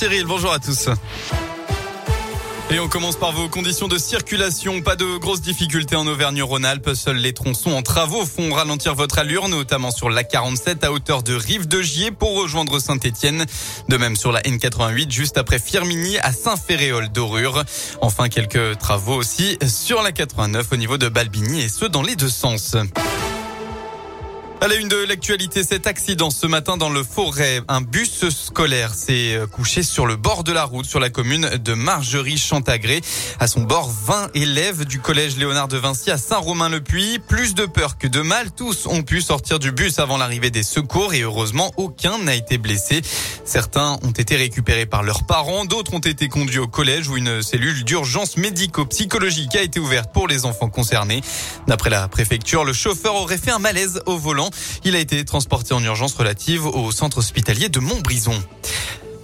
Cyril, bonjour à tous. Et on commence par vos conditions de circulation. Pas de grosses difficultés en Auvergne-Rhône-Alpes. Seuls les tronçons en travaux font ralentir votre allure, notamment sur la 47 à hauteur de Rive de Gier pour rejoindre Saint-Étienne. De même sur la N88 juste après Firminy à Saint-Féréol d'Aurure. Enfin, quelques travaux aussi sur la 89 au niveau de Balbigny et ce dans les deux sens. À la une de l'actualité, cet accident ce matin dans le forêt. Un bus scolaire s'est euh, couché sur le bord de la route sur la commune de Margerie-Chantagré. À son bord, 20 élèves du collège Léonard de Vinci à Saint-Romain-le-Puy. Plus de peur que de mal, tous ont pu sortir du bus avant l'arrivée des secours et heureusement, aucun n'a été blessé. Certains ont été récupérés par leurs parents, d'autres ont été conduits au collège où une cellule d'urgence médico-psychologique a été ouverte pour les enfants concernés. D'après la préfecture, le chauffeur aurait fait un malaise au volant. Il a été transporté en urgence relative au centre hospitalier de Montbrison.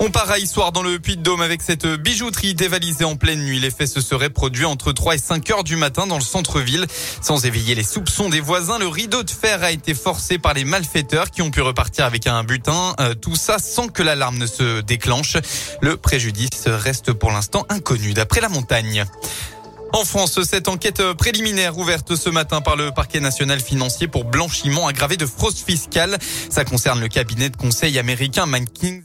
On part à Histoire dans le Puy-de-Dôme avec cette bijouterie dévalisée en pleine nuit. Les faits se seraient produits entre 3 et 5 heures du matin dans le centre-ville. Sans éveiller les soupçons des voisins, le rideau de fer a été forcé par les malfaiteurs qui ont pu repartir avec un butin. Euh, tout ça sans que l'alarme ne se déclenche. Le préjudice reste pour l'instant inconnu d'après la montagne. En France, cette enquête préliminaire ouverte ce matin par le parquet national financier pour blanchiment aggravé de fraude fiscale. Ça concerne le cabinet de conseil américain McKinsey.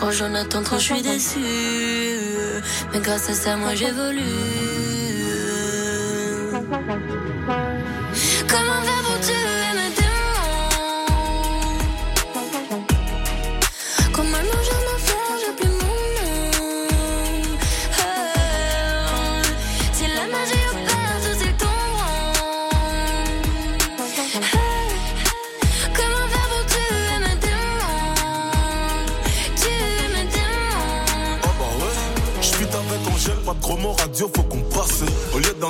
Quand j'en attends trop, je suis déçu. Mais grâce à ça, moi j'évolue.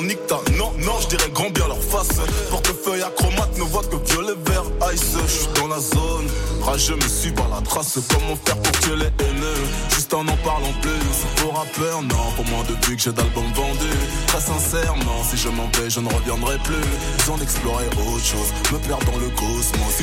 Non, non, je dirais grand bien leur face. Portefeuille acromate, ne voit que violet, vert, ice. Je suis dans la zone, rageux me suis par la trace. Comment faire pour tuer les haineux? Juste en en parlant plus. Pour rappeur, non, pour moins de vues que j'ai d'albums vendus. Très sincèrement, si je m'en vais, je ne reviendrai plus. Besoin d'explorer autre chose, me perdre dans le cosmos.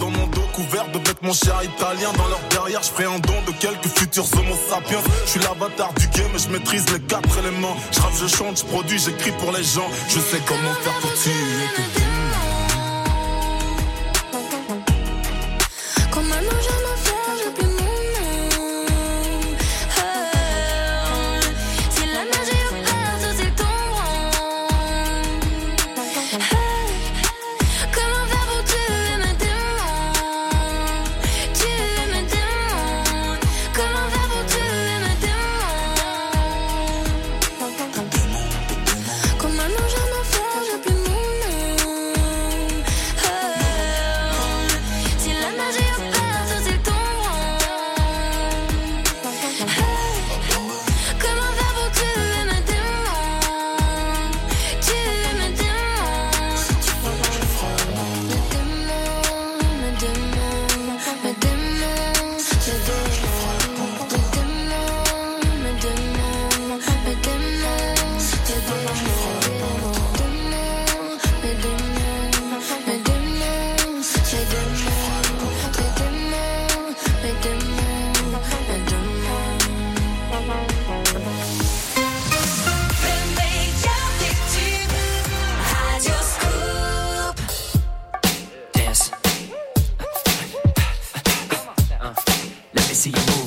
Dans mon dos couvert de vêtements chers italiens. Dans leur derrière, je ferai un don de quelques futurs homo sapiens. Je suis l'avatar du game, je maîtrise les quatre éléments. Je je chante, je produis, j'écris pour les gens. Je sais comment faire pour tuer. see you.